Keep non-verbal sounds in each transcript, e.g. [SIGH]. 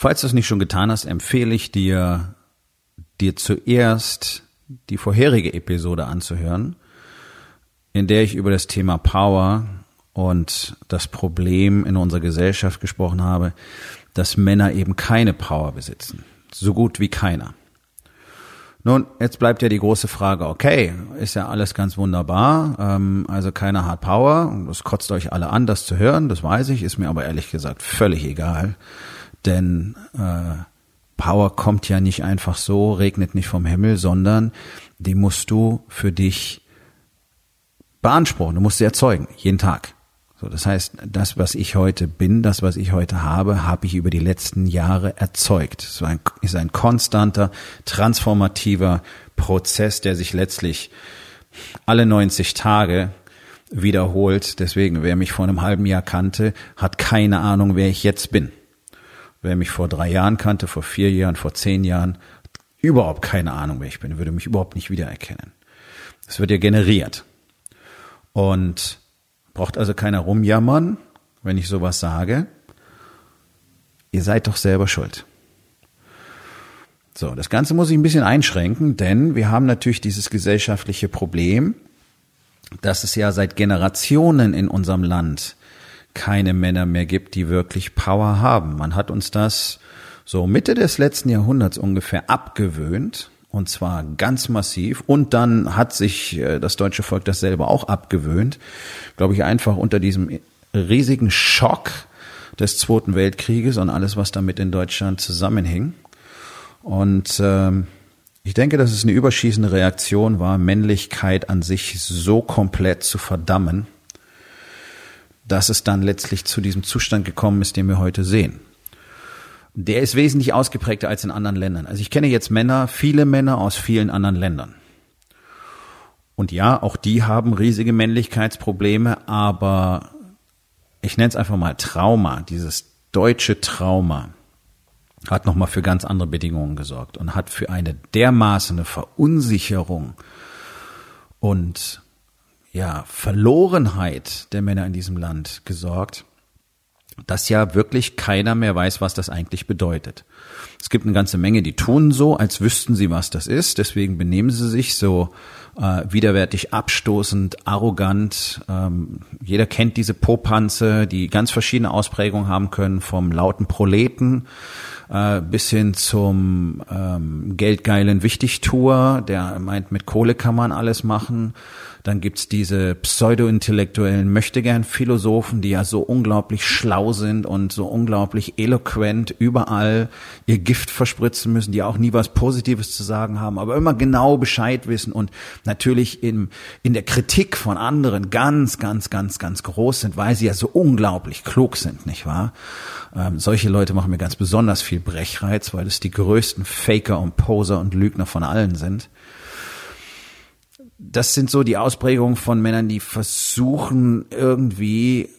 Falls du es nicht schon getan hast, empfehle ich dir, dir zuerst die vorherige Episode anzuhören, in der ich über das Thema Power und das Problem in unserer Gesellschaft gesprochen habe, dass Männer eben keine Power besitzen. So gut wie keiner. Nun, jetzt bleibt ja die große Frage, okay, ist ja alles ganz wunderbar, ähm, also keiner hat Power, das kotzt euch alle an, das zu hören, das weiß ich, ist mir aber ehrlich gesagt völlig egal. Denn äh, Power kommt ja nicht einfach so, regnet nicht vom Himmel, sondern die musst du für dich beanspruchen, du musst sie erzeugen, jeden Tag. So, das heißt, das, was ich heute bin, das, was ich heute habe, habe ich über die letzten Jahre erzeugt. Es ein, ist ein konstanter, transformativer Prozess, der sich letztlich alle 90 Tage wiederholt. Deswegen, wer mich vor einem halben Jahr kannte, hat keine Ahnung, wer ich jetzt bin. Wer mich vor drei Jahren kannte, vor vier Jahren, vor zehn Jahren, überhaupt keine Ahnung, wer ich bin, würde mich überhaupt nicht wiedererkennen. Es wird ja generiert. Und braucht also keiner rumjammern, wenn ich sowas sage. Ihr seid doch selber schuld. So, das Ganze muss ich ein bisschen einschränken, denn wir haben natürlich dieses gesellschaftliche Problem, dass es ja seit Generationen in unserem Land keine Männer mehr gibt, die wirklich Power haben. Man hat uns das so Mitte des letzten Jahrhunderts ungefähr abgewöhnt. Und zwar ganz massiv. Und dann hat sich äh, das deutsche Volk das selber auch abgewöhnt. Glaube ich einfach unter diesem riesigen Schock des Zweiten Weltkrieges und alles, was damit in Deutschland zusammenhing. Und ähm, ich denke, dass es eine überschießende Reaktion war, Männlichkeit an sich so komplett zu verdammen, dass es dann letztlich zu diesem Zustand gekommen ist, den wir heute sehen. Der ist wesentlich ausgeprägter als in anderen Ländern. Also ich kenne jetzt Männer, viele Männer aus vielen anderen Ländern. Und ja, auch die haben riesige Männlichkeitsprobleme, aber ich nenne es einfach mal Trauma, dieses deutsche Trauma hat nochmal für ganz andere Bedingungen gesorgt und hat für eine dermaßene Verunsicherung und ja, Verlorenheit der Männer in diesem Land gesorgt, dass ja wirklich keiner mehr weiß, was das eigentlich bedeutet. Es gibt eine ganze Menge, die tun so, als wüssten sie, was das ist. Deswegen benehmen sie sich so äh, widerwärtig, abstoßend, arrogant. Ähm, jeder kennt diese Popanze, die ganz verschiedene Ausprägungen haben können, vom lauten Proleten äh, bis hin zum ähm, geldgeilen Wichtigtuer, der meint, mit Kohle kann man alles machen. Dann gibt's diese pseudo-intellektuellen Möchtegern-Philosophen, die ja so unglaublich schlau sind und so unglaublich eloquent überall ihr Gift verspritzen müssen, die auch nie was Positives zu sagen haben, aber immer genau Bescheid wissen und natürlich in, in der Kritik von anderen ganz, ganz, ganz, ganz groß sind, weil sie ja so unglaublich klug sind, nicht wahr? Ähm, solche Leute machen mir ganz besonders viel Brechreiz, weil es die größten Faker und Poser und Lügner von allen sind das sind so die Ausprägungen von Männern, die versuchen irgendwie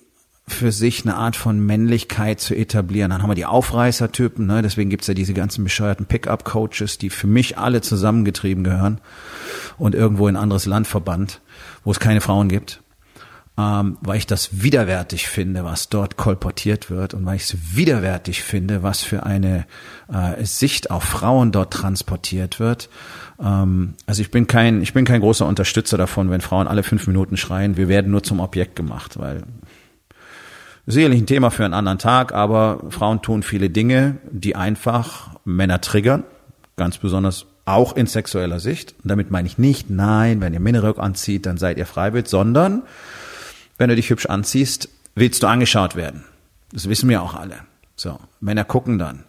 für sich eine Art von Männlichkeit zu etablieren. Dann haben wir die Aufreißertypen, ne? deswegen gibt's ja diese ganzen bescheuerten Pickup-Coaches, die für mich alle zusammengetrieben gehören und irgendwo in ein anderes Land verbannt, wo es keine Frauen gibt. Ähm, weil ich das widerwärtig finde, was dort kolportiert wird und weil ich es widerwärtig finde, was für eine äh, Sicht auf Frauen dort transportiert wird ähm, also ich bin kein, ich bin kein großer Unterstützer davon, wenn Frauen alle fünf Minuten schreien, wir werden nur zum Objekt gemacht, weil sicherlich ein Thema für einen anderen Tag, aber Frauen tun viele Dinge, die einfach Männer triggern, ganz besonders auch in sexueller Sicht. Und damit meine ich nicht, nein, wenn ihr Minirock anzieht, dann seid ihr freiwillig, sondern wenn du dich hübsch anziehst, willst du angeschaut werden. Das wissen wir auch alle. So, Männer gucken dann.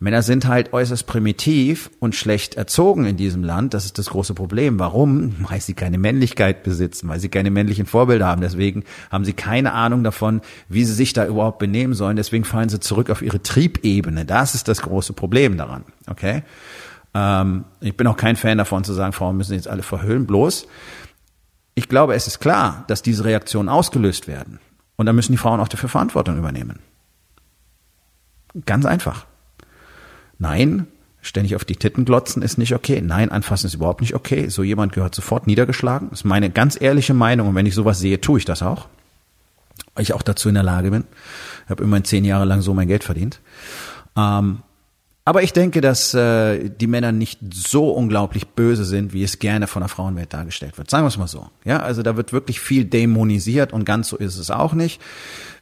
Männer sind halt äußerst primitiv und schlecht erzogen in diesem Land. Das ist das große Problem. Warum? [LAUGHS] Weil sie keine Männlichkeit besitzen, weil sie keine männlichen Vorbilder haben. Deswegen haben sie keine Ahnung davon, wie sie sich da überhaupt benehmen sollen. Deswegen fallen sie zurück auf ihre Triebebene. Das ist das große Problem daran. Okay? Ähm, ich bin auch kein Fan davon zu sagen, Frauen müssen jetzt alle verhüllen. Bloß, ich glaube, es ist klar, dass diese Reaktionen ausgelöst werden. Und da müssen die Frauen auch dafür Verantwortung übernehmen. Ganz einfach. Nein, ständig auf die Titten glotzen ist nicht okay. Nein, anfassen ist überhaupt nicht okay. So jemand gehört sofort niedergeschlagen. Das ist meine ganz ehrliche Meinung. Und wenn ich sowas sehe, tue ich das auch. Weil ich auch dazu in der Lage bin. Ich habe immerhin zehn Jahre lang so mein Geld verdient. Ähm, aber ich denke, dass äh, die Männer nicht so unglaublich böse sind, wie es gerne von der Frauenwelt dargestellt wird. Sagen wir es mal so. Ja, also da wird wirklich viel dämonisiert und ganz so ist es auch nicht.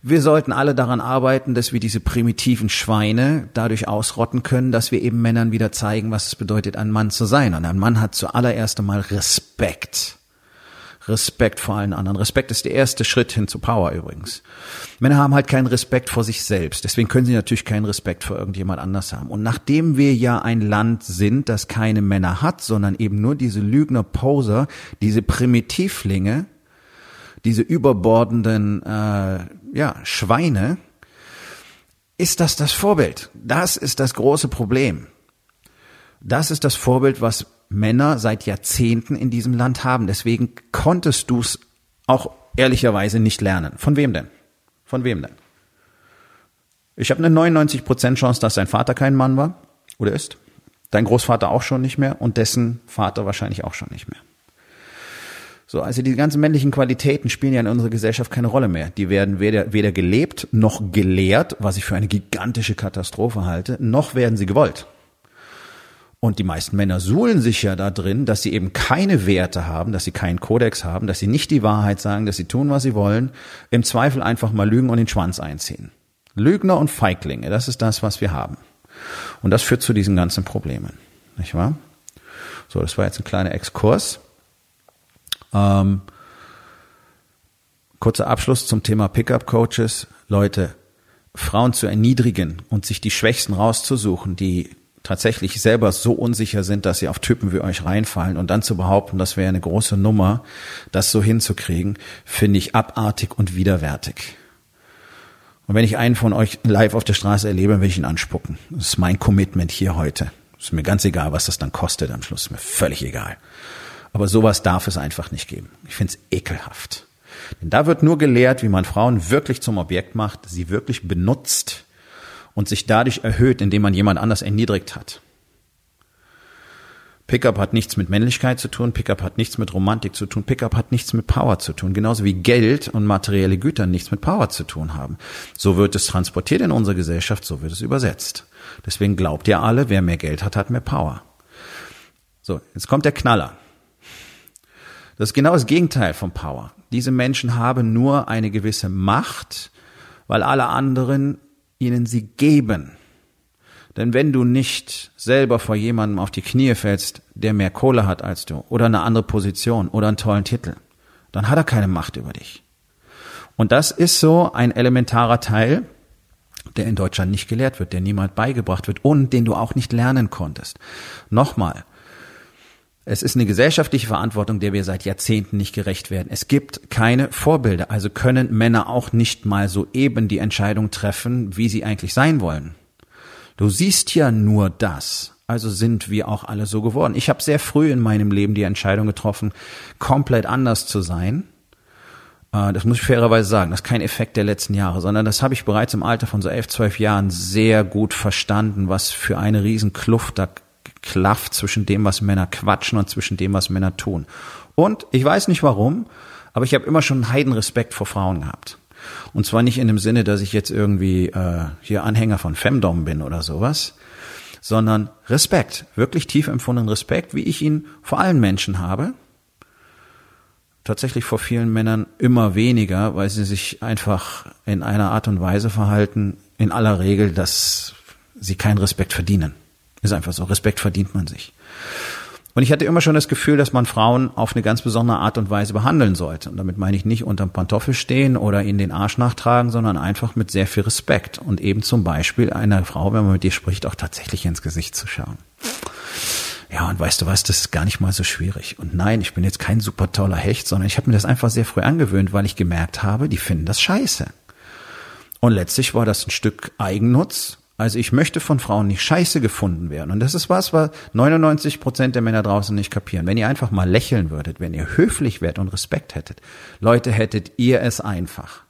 Wir sollten alle daran arbeiten, dass wir diese primitiven Schweine dadurch ausrotten können, dass wir eben Männern wieder zeigen, was es bedeutet, ein Mann zu sein. Und ein Mann hat zuallererst einmal Respekt. Respekt vor allen anderen. Respekt ist der erste Schritt hin zu Power übrigens. Männer haben halt keinen Respekt vor sich selbst. Deswegen können sie natürlich keinen Respekt vor irgendjemand anders haben. Und nachdem wir ja ein Land sind, das keine Männer hat, sondern eben nur diese Lügner-Poser, diese Primitivlinge, diese überbordenden äh, ja, Schweine, ist das das Vorbild. Das ist das große Problem. Das ist das Vorbild, was Männer seit Jahrzehnten in diesem Land haben. Deswegen konntest du es auch ehrlicherweise nicht lernen. Von wem denn? Von wem denn? Ich habe eine 99% Chance, dass sein Vater kein Mann war oder ist. Dein Großvater auch schon nicht mehr und dessen Vater wahrscheinlich auch schon nicht mehr. So, also die ganzen männlichen Qualitäten spielen ja in unserer Gesellschaft keine Rolle mehr. Die werden weder, weder gelebt noch gelehrt, was ich für eine gigantische Katastrophe halte, noch werden sie gewollt. Und die meisten Männer suhlen sich ja da drin, dass sie eben keine Werte haben, dass sie keinen Kodex haben, dass sie nicht die Wahrheit sagen, dass sie tun, was sie wollen, im Zweifel einfach mal lügen und den Schwanz einziehen. Lügner und Feiglinge, das ist das, was wir haben. Und das führt zu diesen ganzen Problemen. Nicht wahr? So, das war jetzt ein kleiner Exkurs. Ähm, kurzer Abschluss zum Thema Pickup Coaches. Leute, Frauen zu erniedrigen und sich die Schwächsten rauszusuchen, die tatsächlich selber so unsicher sind, dass sie auf Typen wie euch reinfallen und dann zu behaupten, das wäre eine große Nummer, das so hinzukriegen, finde ich abartig und widerwärtig. Und wenn ich einen von euch live auf der Straße erlebe, will ich ihn anspucken. Das ist mein Commitment hier heute. Ist mir ganz egal, was das dann kostet am Schluss. Ist mir völlig egal. Aber sowas darf es einfach nicht geben. Ich finde es ekelhaft. Denn da wird nur gelehrt, wie man Frauen wirklich zum Objekt macht, sie wirklich benutzt und sich dadurch erhöht, indem man jemand anders erniedrigt hat. Pickup hat nichts mit Männlichkeit zu tun, Pickup hat nichts mit Romantik zu tun, Pickup hat nichts mit Power zu tun, genauso wie Geld und materielle Güter nichts mit Power zu tun haben. So wird es transportiert in unserer Gesellschaft, so wird es übersetzt. Deswegen glaubt ihr alle, wer mehr Geld hat, hat mehr Power. So, jetzt kommt der Knaller. Das ist genau das Gegenteil von Power. Diese Menschen haben nur eine gewisse Macht, weil alle anderen ihnen sie geben. Denn wenn du nicht selber vor jemandem auf die Knie fällst, der mehr Kohle hat als du, oder eine andere Position, oder einen tollen Titel, dann hat er keine Macht über dich. Und das ist so ein elementarer Teil, der in Deutschland nicht gelehrt wird, der niemand beigebracht wird und den du auch nicht lernen konntest. Nochmal, es ist eine gesellschaftliche Verantwortung, der wir seit Jahrzehnten nicht gerecht werden. Es gibt keine Vorbilder, also können Männer auch nicht mal so eben die Entscheidung treffen, wie sie eigentlich sein wollen. Du siehst ja nur das. Also sind wir auch alle so geworden. Ich habe sehr früh in meinem Leben die Entscheidung getroffen, komplett anders zu sein. Äh, das muss ich fairerweise sagen. Das ist kein Effekt der letzten Jahre, sondern das habe ich bereits im Alter von so elf, zwölf Jahren sehr gut verstanden, was für eine Riesenkluft da klafft zwischen dem, was Männer quatschen und zwischen dem, was Männer tun. Und ich weiß nicht warum, aber ich habe immer schon einen Heidenrespekt vor Frauen gehabt. Und zwar nicht in dem Sinne, dass ich jetzt irgendwie äh, hier Anhänger von Femdom bin oder sowas, sondern Respekt, wirklich tief empfundenen Respekt, wie ich ihn vor allen Menschen habe. Tatsächlich vor vielen Männern immer weniger, weil sie sich einfach in einer Art und Weise verhalten, in aller Regel, dass sie keinen Respekt verdienen. Ist einfach so. Respekt verdient man sich. Und ich hatte immer schon das Gefühl, dass man Frauen auf eine ganz besondere Art und Weise behandeln sollte. Und damit meine ich nicht unterm Pantoffel stehen oder ihnen den Arsch nachtragen, sondern einfach mit sehr viel Respekt. Und eben zum Beispiel einer Frau, wenn man mit ihr spricht, auch tatsächlich ins Gesicht zu schauen. Ja, und weißt du was, das ist gar nicht mal so schwierig. Und nein, ich bin jetzt kein super toller Hecht, sondern ich habe mir das einfach sehr früh angewöhnt, weil ich gemerkt habe, die finden das scheiße. Und letztlich war das ein Stück Eigennutz. Also ich möchte von Frauen nicht scheiße gefunden werden. Und das ist was, was 99 Prozent der Männer draußen nicht kapieren. Wenn ihr einfach mal lächeln würdet, wenn ihr höflich wärt und Respekt hättet, Leute, hättet ihr es einfach.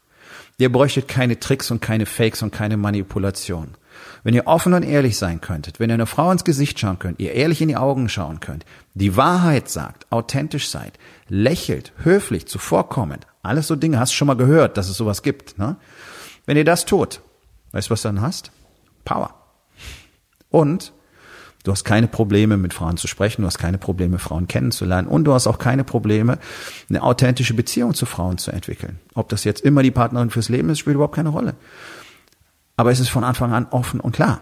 Ihr bräuchtet keine Tricks und keine Fakes und keine Manipulation. Wenn ihr offen und ehrlich sein könntet, wenn ihr einer Frau ins Gesicht schauen könnt, ihr ehrlich in die Augen schauen könnt, die Wahrheit sagt, authentisch seid, lächelt, höflich, zuvorkommend, alles so Dinge, hast schon mal gehört, dass es sowas gibt, ne? Wenn ihr das tut, weißt du, was dann hast? Power. Und du hast keine Probleme, mit Frauen zu sprechen, du hast keine Probleme, Frauen kennenzulernen und du hast auch keine Probleme, eine authentische Beziehung zu Frauen zu entwickeln. Ob das jetzt immer die Partnerin fürs Leben ist, spielt überhaupt keine Rolle. Aber es ist von Anfang an offen und klar.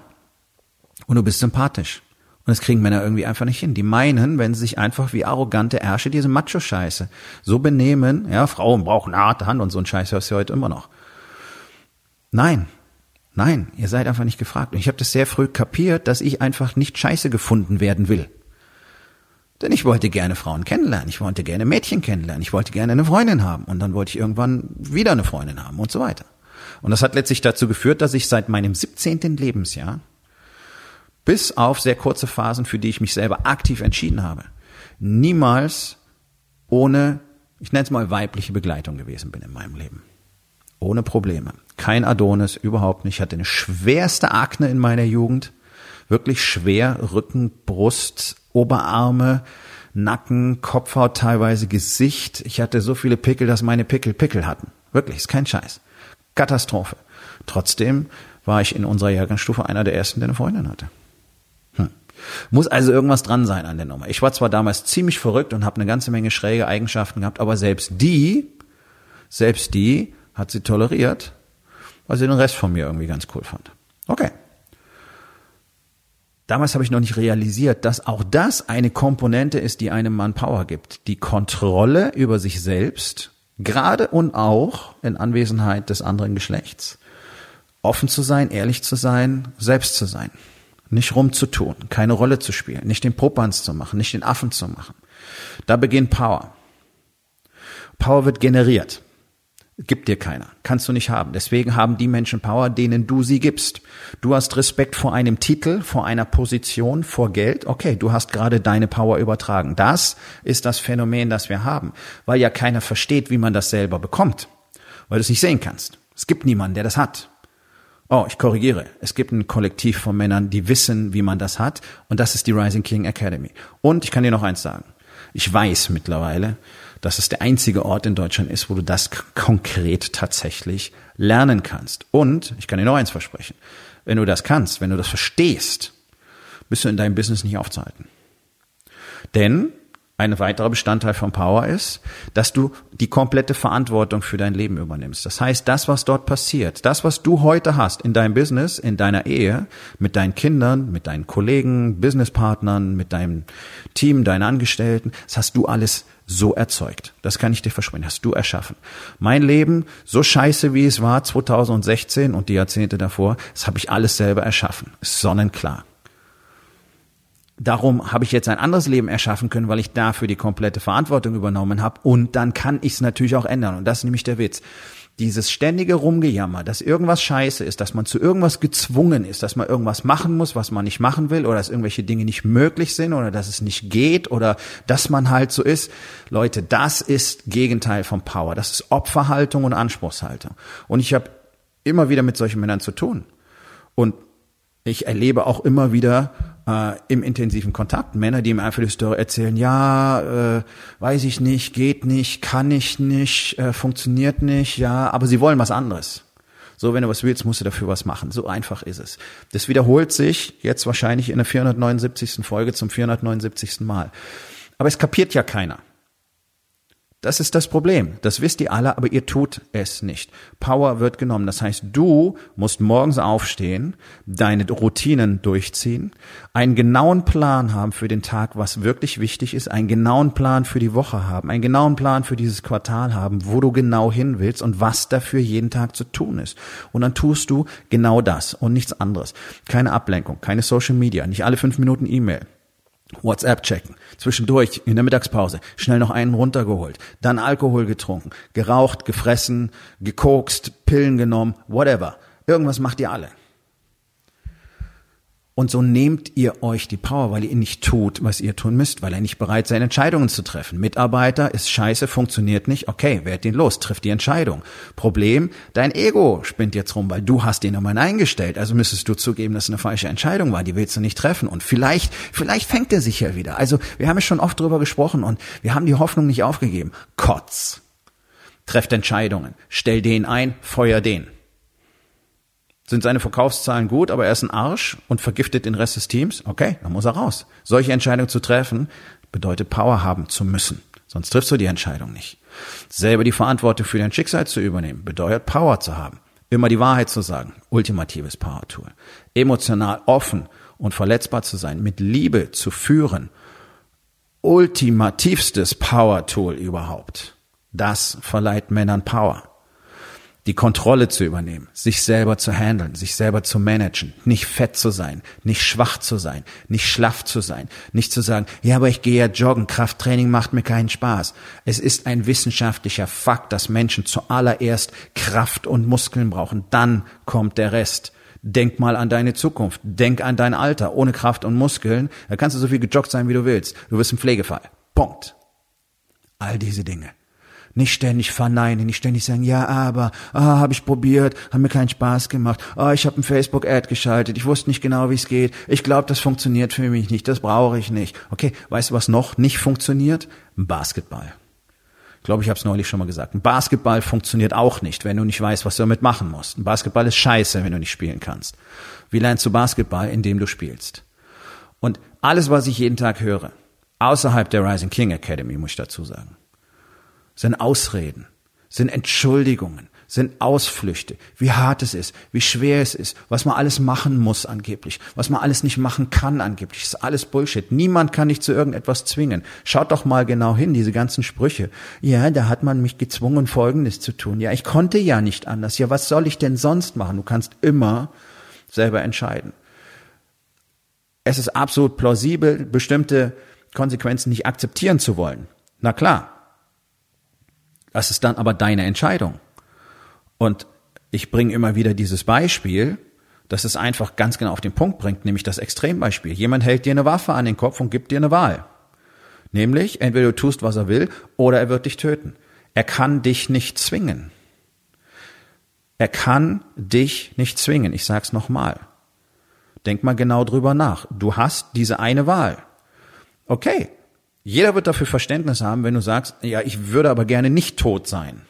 Und du bist sympathisch. Und das kriegen Männer irgendwie einfach nicht hin. Die meinen, wenn sie sich einfach wie arrogante Ärsche diese Macho-Scheiße so benehmen, ja, Frauen brauchen eine harte Hand und so ein Scheiß hörst du heute immer noch. Nein, nein, ihr seid einfach nicht gefragt. Und ich habe das sehr früh kapiert, dass ich einfach nicht scheiße gefunden werden will. Denn ich wollte gerne Frauen kennenlernen, ich wollte gerne Mädchen kennenlernen, ich wollte gerne eine Freundin haben und dann wollte ich irgendwann wieder eine Freundin haben und so weiter. Und das hat letztlich dazu geführt, dass ich seit meinem 17. Lebensjahr bis auf sehr kurze Phasen, für die ich mich selber aktiv entschieden habe, niemals ohne, ich nenne es mal weibliche Begleitung gewesen bin in meinem Leben. Ohne Probleme. Kein Adonis, überhaupt nicht. Ich hatte eine schwerste Akne in meiner Jugend. Wirklich schwer. Rücken, Brust, Oberarme, Nacken, Kopfhaut, teilweise Gesicht. Ich hatte so viele Pickel, dass meine Pickel Pickel hatten. Wirklich, ist kein Scheiß. Katastrophe. Trotzdem war ich in unserer Jahrgangsstufe einer der ersten, der eine Freundin hatte. Hm. Muss also irgendwas dran sein an der Nummer. Ich war zwar damals ziemlich verrückt und habe eine ganze Menge schräge Eigenschaften gehabt, aber selbst die, selbst die hat sie toleriert, weil sie den Rest von mir irgendwie ganz cool fand. Okay. Damals habe ich noch nicht realisiert, dass auch das eine Komponente ist, die einem Mann Power gibt. Die Kontrolle über sich selbst, gerade und auch in Anwesenheit des anderen Geschlechts. Offen zu sein, ehrlich zu sein, selbst zu sein. Nicht rumzutun, keine Rolle zu spielen, nicht den Popanz zu machen, nicht den Affen zu machen. Da beginnt Power. Power wird generiert. Gibt dir keiner. Kannst du nicht haben. Deswegen haben die Menschen Power, denen du sie gibst. Du hast Respekt vor einem Titel, vor einer Position, vor Geld. Okay, du hast gerade deine Power übertragen. Das ist das Phänomen, das wir haben. Weil ja keiner versteht, wie man das selber bekommt. Weil du es nicht sehen kannst. Es gibt niemanden, der das hat. Oh, ich korrigiere. Es gibt ein Kollektiv von Männern, die wissen, wie man das hat. Und das ist die Rising King Academy. Und ich kann dir noch eins sagen. Ich weiß mittlerweile, dass es der einzige Ort in Deutschland ist, wo du das konkret tatsächlich lernen kannst. Und ich kann dir noch eins versprechen. Wenn du das kannst, wenn du das verstehst, bist du in deinem Business nicht aufzuhalten. Denn ein weiterer Bestandteil von Power ist, dass du die komplette Verantwortung für dein Leben übernimmst. Das heißt, das, was dort passiert, das, was du heute hast in deinem Business, in deiner Ehe, mit deinen Kindern, mit deinen Kollegen, Businesspartnern, mit deinem Team, deinen Angestellten, das hast du alles so erzeugt. Das kann ich dir versprechen, hast du erschaffen. Mein Leben, so scheiße wie es war 2016 und die Jahrzehnte davor, das habe ich alles selber erschaffen. sonnenklar. Darum habe ich jetzt ein anderes Leben erschaffen können, weil ich dafür die komplette Verantwortung übernommen habe. Und dann kann ich es natürlich auch ändern. Und das ist nämlich der Witz. Dieses ständige Rumgejammer, dass irgendwas scheiße ist, dass man zu irgendwas gezwungen ist, dass man irgendwas machen muss, was man nicht machen will, oder dass irgendwelche Dinge nicht möglich sind, oder dass es nicht geht, oder dass man halt so ist. Leute, das ist Gegenteil von Power. Das ist Opferhaltung und Anspruchshaltung. Und ich habe immer wieder mit solchen Männern zu tun. Und ich erlebe auch immer wieder äh, im intensiven Kontakt. Männer, die mir einfach die Story erzählen, ja, äh, weiß ich nicht, geht nicht, kann ich nicht, äh, funktioniert nicht, ja, aber sie wollen was anderes. So, wenn du was willst, musst du dafür was machen. So einfach ist es. Das wiederholt sich jetzt wahrscheinlich in der 479. Folge zum 479. Mal. Aber es kapiert ja keiner. Das ist das Problem. Das wisst ihr alle, aber ihr tut es nicht. Power wird genommen. Das heißt, du musst morgens aufstehen, deine Routinen durchziehen, einen genauen Plan haben für den Tag, was wirklich wichtig ist, einen genauen Plan für die Woche haben, einen genauen Plan für dieses Quartal haben, wo du genau hin willst und was dafür jeden Tag zu tun ist. Und dann tust du genau das und nichts anderes. Keine Ablenkung, keine Social Media, nicht alle fünf Minuten E-Mail WhatsApp checken, zwischendurch in der Mittagspause schnell noch einen runtergeholt, dann Alkohol getrunken, geraucht, gefressen, gekokst, Pillen genommen, whatever. Irgendwas macht ihr alle. Und so nehmt ihr euch die Power, weil ihr nicht tut, was ihr tun müsst, weil ihr nicht bereit seid, Entscheidungen zu treffen. Mitarbeiter ist scheiße, funktioniert nicht. Okay, werd ihn los, trifft die Entscheidung. Problem, dein Ego spinnt jetzt rum, weil du hast den nochmal eingestellt. Also müsstest du zugeben, dass es eine falsche Entscheidung war. Die willst du nicht treffen. Und vielleicht, vielleicht fängt er sich ja wieder. Also wir haben es schon oft drüber gesprochen und wir haben die Hoffnung nicht aufgegeben. Kotz. Trefft Entscheidungen. Stell den ein, feuer den. Sind seine Verkaufszahlen gut, aber er ist ein Arsch und vergiftet den Rest des Teams? Okay, dann muss er raus. Solche Entscheidungen zu treffen, bedeutet Power haben zu müssen. Sonst triffst du die Entscheidung nicht. Selber die Verantwortung für dein Schicksal zu übernehmen, bedeutet Power zu haben. Immer die Wahrheit zu sagen. Ultimatives Power-Tool. Emotional offen und verletzbar zu sein. Mit Liebe zu führen. Ultimativstes Power-Tool überhaupt. Das verleiht Männern Power die Kontrolle zu übernehmen, sich selber zu handeln, sich selber zu managen, nicht fett zu sein, nicht schwach zu sein, nicht schlaff zu sein, nicht zu sagen, ja, aber ich gehe ja joggen, Krafttraining macht mir keinen Spaß. Es ist ein wissenschaftlicher Fakt, dass Menschen zuallererst Kraft und Muskeln brauchen, dann kommt der Rest. Denk mal an deine Zukunft, denk an dein Alter. Ohne Kraft und Muskeln, da kannst du so viel gejoggt sein, wie du willst. Du wirst ein Pflegefall. Punkt. All diese Dinge. Nicht ständig verneinen, nicht ständig sagen, ja, aber, ah, habe ich probiert, hat mir keinen Spaß gemacht. Ah, ich habe ein Facebook-Ad geschaltet, ich wusste nicht genau, wie es geht. Ich glaube, das funktioniert für mich nicht, das brauche ich nicht. Okay, weißt du, was noch nicht funktioniert? Basketball. Ich glaube, ich habe es neulich schon mal gesagt. Ein Basketball funktioniert auch nicht, wenn du nicht weißt, was du damit machen musst. Ein Basketball ist scheiße, wenn du nicht spielen kannst. Wie lernst du Basketball, indem du spielst? Und alles, was ich jeden Tag höre, außerhalb der Rising King Academy, muss ich dazu sagen, sind Ausreden, sind Entschuldigungen, sind Ausflüchte, wie hart es ist, wie schwer es ist, was man alles machen muss angeblich, was man alles nicht machen kann angeblich. Ist alles Bullshit. Niemand kann dich zu irgendetwas zwingen. Schaut doch mal genau hin, diese ganzen Sprüche. Ja, da hat man mich gezwungen, Folgendes zu tun. Ja, ich konnte ja nicht anders. Ja, was soll ich denn sonst machen? Du kannst immer selber entscheiden. Es ist absolut plausibel, bestimmte Konsequenzen nicht akzeptieren zu wollen. Na klar, das ist dann aber deine Entscheidung. Und ich bringe immer wieder dieses Beispiel, das es einfach ganz genau auf den Punkt bringt, nämlich das Extrembeispiel. Jemand hält dir eine Waffe an den Kopf und gibt dir eine Wahl. Nämlich, entweder du tust, was er will, oder er wird dich töten. Er kann dich nicht zwingen. Er kann dich nicht zwingen. Ich sag's nochmal. Denk mal genau drüber nach. Du hast diese eine Wahl. Okay, jeder wird dafür Verständnis haben, wenn du sagst, ja, ich würde aber gerne nicht tot sein.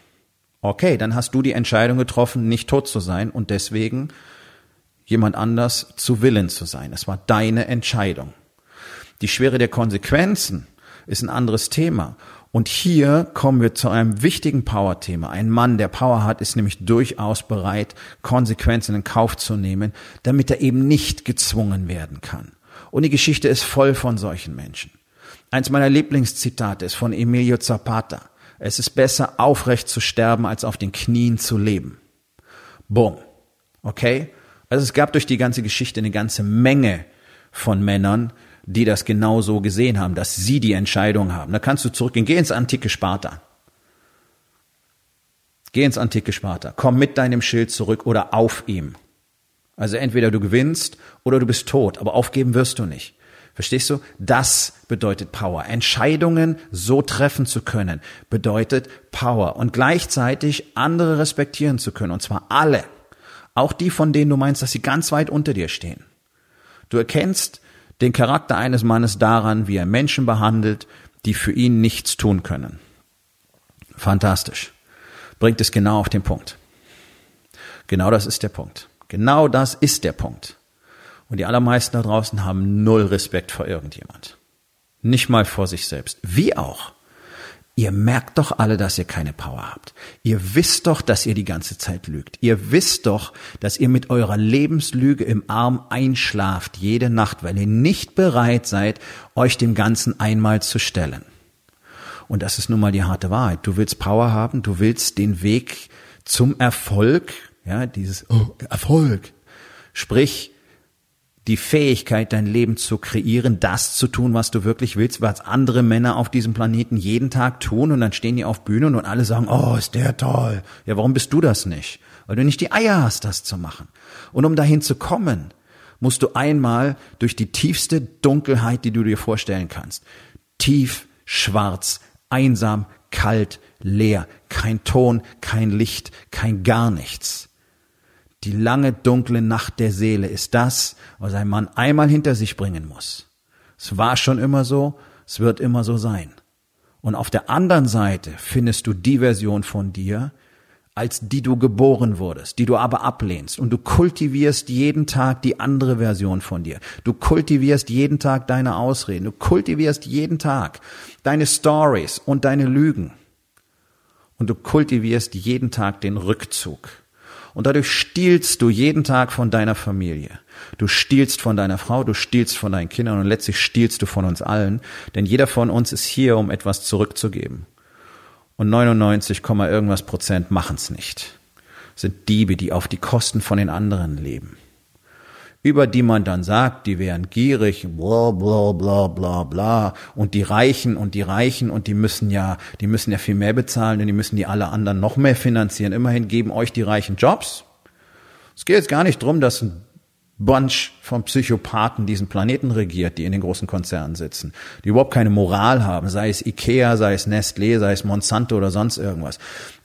Okay, dann hast du die Entscheidung getroffen, nicht tot zu sein und deswegen jemand anders zu Willen zu sein. Es war deine Entscheidung. Die Schwere der Konsequenzen ist ein anderes Thema. Und hier kommen wir zu einem wichtigen Power-Thema. Ein Mann, der Power hat, ist nämlich durchaus bereit, Konsequenzen in Kauf zu nehmen, damit er eben nicht gezwungen werden kann. Und die Geschichte ist voll von solchen Menschen. Eins meiner Lieblingszitate ist von Emilio Zapata. Es ist besser, aufrecht zu sterben, als auf den Knien zu leben. Boom. Okay? Also es gab durch die ganze Geschichte eine ganze Menge von Männern, die das genau so gesehen haben, dass sie die Entscheidung haben. Da kannst du zurückgehen. Geh ins antike Sparta. Geh ins antike Sparta. Komm mit deinem Schild zurück oder auf ihm. Also entweder du gewinnst oder du bist tot, aber aufgeben wirst du nicht. Verstehst du? Das bedeutet Power. Entscheidungen so treffen zu können, bedeutet Power. Und gleichzeitig andere respektieren zu können. Und zwar alle. Auch die, von denen du meinst, dass sie ganz weit unter dir stehen. Du erkennst den Charakter eines Mannes daran, wie er Menschen behandelt, die für ihn nichts tun können. Fantastisch. Bringt es genau auf den Punkt. Genau das ist der Punkt. Genau das ist der Punkt. Und die allermeisten da draußen haben null Respekt vor irgendjemand. Nicht mal vor sich selbst. Wie auch? Ihr merkt doch alle, dass ihr keine Power habt. Ihr wisst doch, dass ihr die ganze Zeit lügt. Ihr wisst doch, dass ihr mit eurer Lebenslüge im Arm einschlaft jede Nacht, weil ihr nicht bereit seid, euch dem Ganzen einmal zu stellen. Und das ist nun mal die harte Wahrheit. Du willst Power haben, du willst den Weg zum Erfolg, ja, dieses oh, Erfolg. Sprich, die Fähigkeit, dein Leben zu kreieren, das zu tun, was du wirklich willst, was andere Männer auf diesem Planeten jeden Tag tun und dann stehen die auf Bühnen und alle sagen, oh, ist der toll. Ja, warum bist du das nicht? Weil du nicht die Eier hast, das zu machen. Und um dahin zu kommen, musst du einmal durch die tiefste Dunkelheit, die du dir vorstellen kannst. Tief, schwarz, einsam, kalt, leer, kein Ton, kein Licht, kein gar nichts. Die lange dunkle Nacht der Seele ist das, was ein Mann einmal hinter sich bringen muss. Es war schon immer so, es wird immer so sein. Und auf der anderen Seite findest du die Version von dir, als die du geboren wurdest, die du aber ablehnst. Und du kultivierst jeden Tag die andere Version von dir. Du kultivierst jeden Tag deine Ausreden. Du kultivierst jeden Tag deine Stories und deine Lügen. Und du kultivierst jeden Tag den Rückzug. Und dadurch stiehlst du jeden Tag von deiner Familie. Du stiehlst von deiner Frau, du stiehlst von deinen Kindern und letztlich stiehlst du von uns allen. Denn jeder von uns ist hier, um etwas zurückzugeben. Und 99, irgendwas Prozent machen's nicht. Sind Diebe, die auf die Kosten von den anderen leben über die man dann sagt, die wären gierig, bla bla bla bla bla, und die Reichen und die Reichen und die müssen ja, die müssen ja viel mehr bezahlen und die müssen die alle anderen noch mehr finanzieren. Immerhin geben euch die Reichen Jobs. Es geht jetzt gar nicht drum, dass ein Bunch von Psychopathen diesen Planeten regiert, die in den großen Konzernen sitzen, die überhaupt keine Moral haben, sei es Ikea, sei es Nestlé, sei es Monsanto oder sonst irgendwas.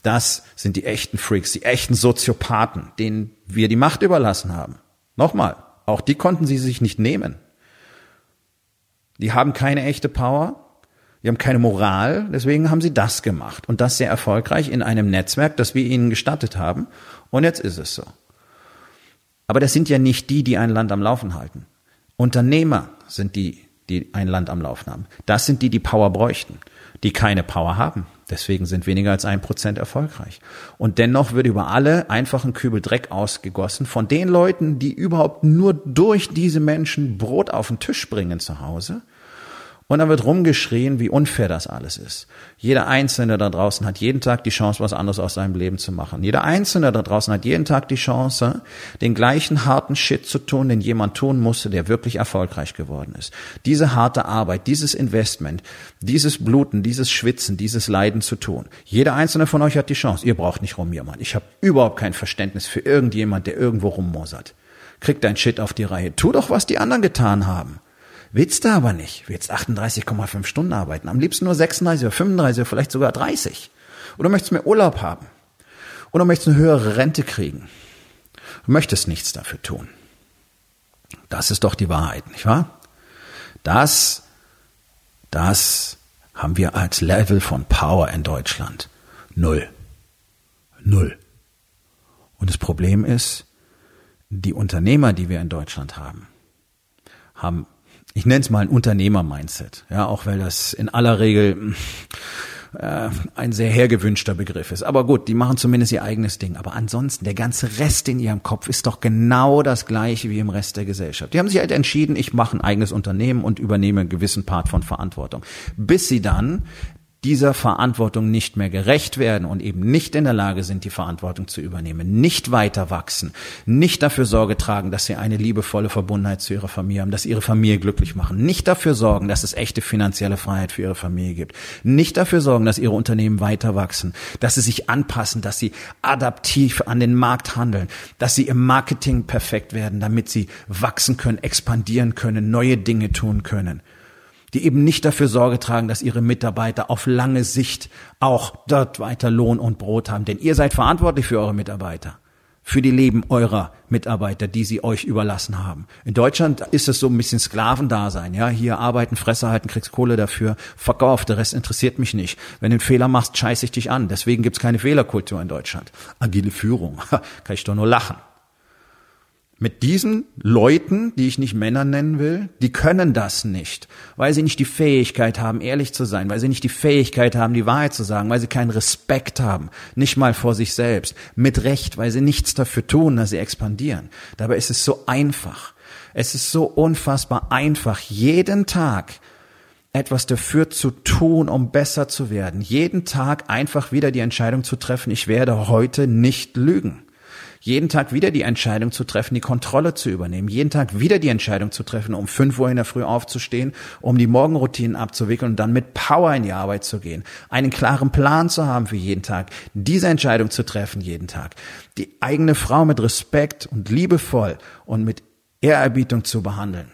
Das sind die echten Freaks, die echten Soziopathen, denen wir die Macht überlassen haben. Nochmal, auch die konnten sie sich nicht nehmen. Die haben keine echte Power, die haben keine Moral, deswegen haben sie das gemacht. Und das sehr erfolgreich in einem Netzwerk, das wir ihnen gestattet haben. Und jetzt ist es so. Aber das sind ja nicht die, die ein Land am Laufen halten. Unternehmer sind die, die ein Land am Laufen haben. Das sind die, die Power bräuchten, die keine Power haben. Deswegen sind weniger als ein Prozent erfolgreich. Und dennoch wird über alle einfach ein Kübel Dreck ausgegossen von den Leuten, die überhaupt nur durch diese Menschen Brot auf den Tisch bringen zu Hause und dann wird rumgeschrien, wie unfair das alles ist. Jeder Einzelne da draußen hat jeden Tag die Chance, was anderes aus seinem Leben zu machen. Jeder Einzelne da draußen hat jeden Tag die Chance, den gleichen harten Shit zu tun, den jemand tun musste, der wirklich erfolgreich geworden ist. Diese harte Arbeit, dieses Investment, dieses Bluten, dieses Schwitzen, dieses Leiden zu tun. Jeder Einzelne von euch hat die Chance. Ihr braucht nicht rumjammern. Ich habe überhaupt kein Verständnis für irgendjemand, der irgendwo rummosert. Krieg dein Shit auf die Reihe. Tu doch, was die anderen getan haben. Willst du aber nicht. Willst 38,5 Stunden arbeiten. Am liebsten nur 36 oder 35 oder vielleicht sogar 30. Oder möchtest mehr Urlaub haben. Oder möchtest eine höhere Rente kriegen. Du möchtest nichts dafür tun. Das ist doch die Wahrheit, nicht wahr? Das, das haben wir als Level von Power in Deutschland. Null. Null. Und das Problem ist, die Unternehmer, die wir in Deutschland haben, haben ich nenne es mal ein Unternehmer-Mindset, ja, auch weil das in aller Regel äh, ein sehr hergewünschter Begriff ist. Aber gut, die machen zumindest ihr eigenes Ding. Aber ansonsten, der ganze Rest in ihrem Kopf ist doch genau das gleiche wie im Rest der Gesellschaft. Die haben sich halt entschieden, ich mache ein eigenes Unternehmen und übernehme einen gewissen Part von Verantwortung. Bis sie dann dieser Verantwortung nicht mehr gerecht werden und eben nicht in der Lage sind, die Verantwortung zu übernehmen, nicht weiter wachsen, nicht dafür Sorge tragen, dass sie eine liebevolle Verbundenheit zu ihrer Familie haben, dass ihre Familie glücklich machen, nicht dafür sorgen, dass es echte finanzielle Freiheit für ihre Familie gibt, nicht dafür sorgen, dass ihre Unternehmen weiter wachsen, dass sie sich anpassen, dass sie adaptiv an den Markt handeln, dass sie im Marketing perfekt werden, damit sie wachsen können, expandieren können, neue Dinge tun können die eben nicht dafür Sorge tragen, dass ihre Mitarbeiter auf lange Sicht auch dort weiter Lohn und Brot haben. Denn ihr seid verantwortlich für eure Mitarbeiter, für die Leben eurer Mitarbeiter, die sie euch überlassen haben. In Deutschland ist es so ein bisschen Sklavendasein. Ja, hier arbeiten, Fresse halten, kriegst Kohle dafür, verkauft, der Rest interessiert mich nicht. Wenn du einen Fehler machst, scheiße ich dich an. Deswegen gibt's keine Fehlerkultur in Deutschland. Agile Führung, [LAUGHS] kann ich doch nur lachen. Mit diesen Leuten, die ich nicht Männer nennen will, die können das nicht, weil sie nicht die Fähigkeit haben, ehrlich zu sein, weil sie nicht die Fähigkeit haben, die Wahrheit zu sagen, weil sie keinen Respekt haben, nicht mal vor sich selbst, mit Recht, weil sie nichts dafür tun, dass sie expandieren. Dabei ist es so einfach. Es ist so unfassbar einfach, jeden Tag etwas dafür zu tun, um besser zu werden. Jeden Tag einfach wieder die Entscheidung zu treffen, ich werde heute nicht lügen jeden Tag wieder die Entscheidung zu treffen, die Kontrolle zu übernehmen, jeden Tag wieder die Entscheidung zu treffen, um fünf Uhr in der Früh aufzustehen, um die Morgenroutinen abzuwickeln und dann mit Power in die Arbeit zu gehen, einen klaren Plan zu haben für jeden Tag, diese Entscheidung zu treffen jeden Tag, die eigene Frau mit Respekt und liebevoll und mit Ehrerbietung zu behandeln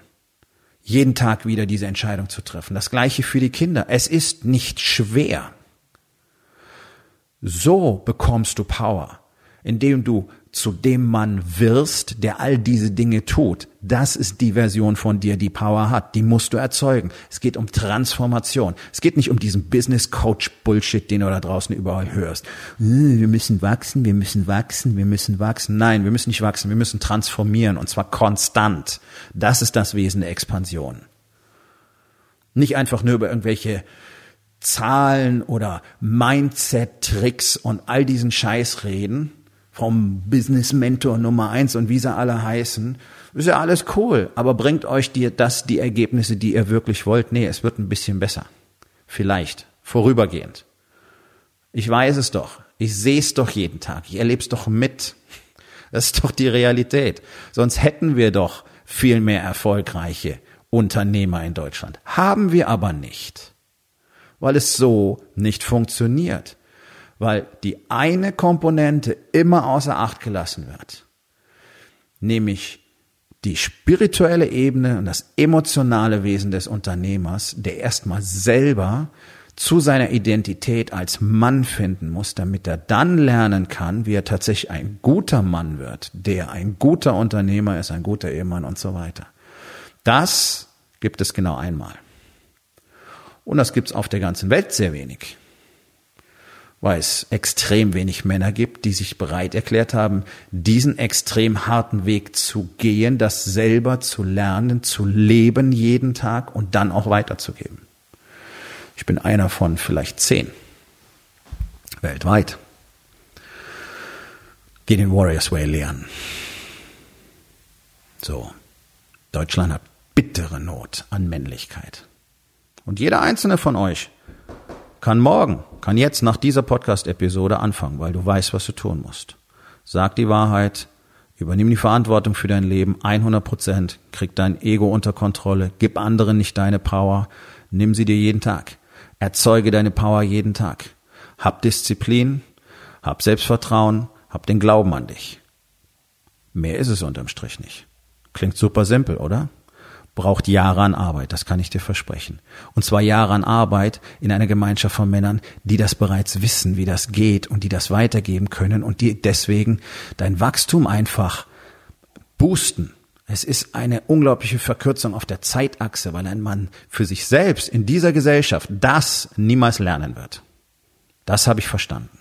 jeden Tag wieder diese Entscheidung zu treffen. Das gleiche für die Kinder. Es ist nicht schwer. So bekommst du Power, indem du zu dem Mann wirst, der all diese Dinge tut. Das ist die Version von dir, die Power hat. Die musst du erzeugen. Es geht um Transformation. Es geht nicht um diesen Business Coach Bullshit, den du da draußen überall hörst. Wir müssen wachsen, wir müssen wachsen, wir müssen wachsen. Nein, wir müssen nicht wachsen, wir müssen transformieren und zwar konstant. Das ist das Wesen der Expansion. Nicht einfach nur über irgendwelche Zahlen oder Mindset-Tricks und all diesen Scheiß reden, vom Business Mentor Nummer eins und wie sie alle heißen. Ist ja alles cool, aber bringt euch dir das die Ergebnisse, die ihr wirklich wollt? Nee, es wird ein bisschen besser. Vielleicht. Vorübergehend. Ich weiß es doch. Ich sehe es doch jeden Tag. Ich erlebe es doch mit. Das ist doch die Realität. Sonst hätten wir doch viel mehr erfolgreiche Unternehmer in Deutschland. Haben wir aber nicht. Weil es so nicht funktioniert weil die eine Komponente immer außer Acht gelassen wird, nämlich die spirituelle Ebene und das emotionale Wesen des Unternehmers, der erstmal selber zu seiner Identität als Mann finden muss, damit er dann lernen kann, wie er tatsächlich ein guter Mann wird, der ein guter Unternehmer ist, ein guter Ehemann und so weiter. Das gibt es genau einmal. Und das gibt es auf der ganzen Welt sehr wenig weil es extrem wenig Männer gibt, die sich bereit erklärt haben, diesen extrem harten Weg zu gehen, das selber zu lernen, zu leben jeden Tag und dann auch weiterzugeben. Ich bin einer von vielleicht zehn weltweit. Geh den Warriors Way lernen. So. Deutschland hat bittere Not an Männlichkeit. Und jeder einzelne von euch kann morgen, kann jetzt nach dieser Podcast-Episode anfangen, weil du weißt, was du tun musst. Sag die Wahrheit, übernimm die Verantwortung für dein Leben 100 Prozent, krieg dein Ego unter Kontrolle, gib anderen nicht deine Power, nimm sie dir jeden Tag, erzeuge deine Power jeden Tag. Hab Disziplin, hab Selbstvertrauen, hab den Glauben an dich. Mehr ist es unterm Strich nicht. Klingt super simpel, oder? Braucht Jahre an Arbeit, das kann ich dir versprechen. Und zwar Jahre an Arbeit in einer Gemeinschaft von Männern, die das bereits wissen, wie das geht und die das weitergeben können und die deswegen dein Wachstum einfach boosten. Es ist eine unglaubliche Verkürzung auf der Zeitachse, weil ein Mann für sich selbst in dieser Gesellschaft das niemals lernen wird. Das habe ich verstanden.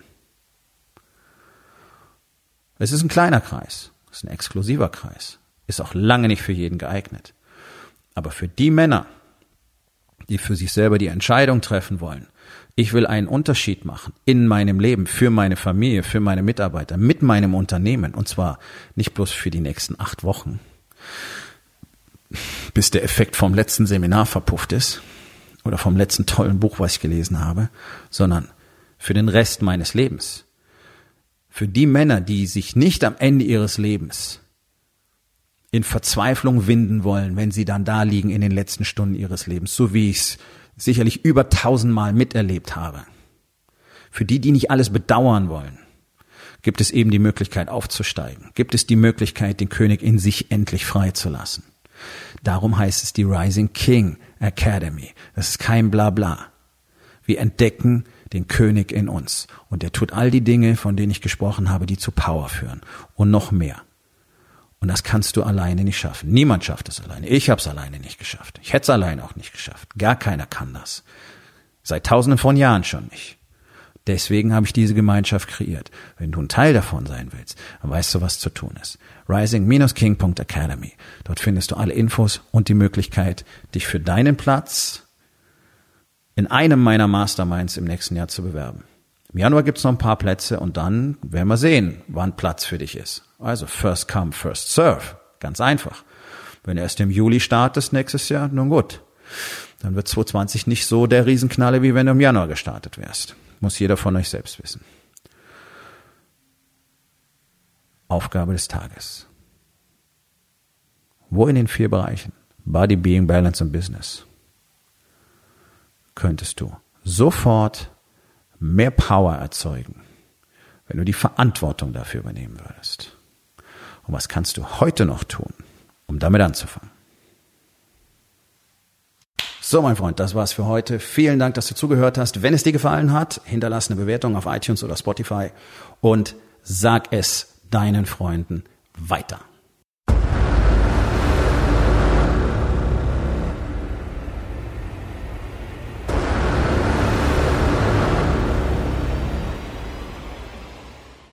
Es ist ein kleiner Kreis, es ist ein exklusiver Kreis, ist auch lange nicht für jeden geeignet. Aber für die Männer, die für sich selber die Entscheidung treffen wollen, ich will einen Unterschied machen in meinem Leben, für meine Familie, für meine Mitarbeiter, mit meinem Unternehmen, und zwar nicht bloß für die nächsten acht Wochen, bis der Effekt vom letzten Seminar verpufft ist oder vom letzten tollen Buch, was ich gelesen habe, sondern für den Rest meines Lebens. Für die Männer, die sich nicht am Ende ihres Lebens in Verzweiflung winden wollen, wenn sie dann da liegen in den letzten Stunden ihres Lebens, so wie ich es sicherlich über tausendmal miterlebt habe. Für die, die nicht alles bedauern wollen, gibt es eben die Möglichkeit aufzusteigen, gibt es die Möglichkeit, den König in sich endlich freizulassen. Darum heißt es die Rising King Academy. Das ist kein Blabla. Wir entdecken den König in uns und er tut all die Dinge, von denen ich gesprochen habe, die zu Power führen und noch mehr. Und das kannst du alleine nicht schaffen. Niemand schafft es alleine. Ich habe es alleine nicht geschafft. Ich hätte es alleine auch nicht geschafft. Gar keiner kann das. Seit tausenden von Jahren schon nicht. Deswegen habe ich diese Gemeinschaft kreiert. Wenn du ein Teil davon sein willst, dann weißt du, was zu tun ist. Rising-King.academy. Dort findest du alle Infos und die Möglichkeit, dich für deinen Platz in einem meiner Masterminds im nächsten Jahr zu bewerben. Im Januar gibt's noch ein paar Plätze und dann werden wir sehen, wann Platz für dich ist. Also first come, first serve. Ganz einfach. Wenn du erst im Juli startest nächstes Jahr, nun gut. Dann wird 2020 nicht so der Riesenknalle, wie wenn du im Januar gestartet wärst. Muss jeder von euch selbst wissen. Aufgabe des Tages. Wo in den vier Bereichen Body, Being, Balance und Business könntest du sofort mehr Power erzeugen, wenn du die Verantwortung dafür übernehmen würdest? Und was kannst du heute noch tun, um damit anzufangen? So, mein Freund, das war's für heute. Vielen Dank, dass du zugehört hast. Wenn es dir gefallen hat, hinterlass eine Bewertung auf iTunes oder Spotify und sag es deinen Freunden weiter.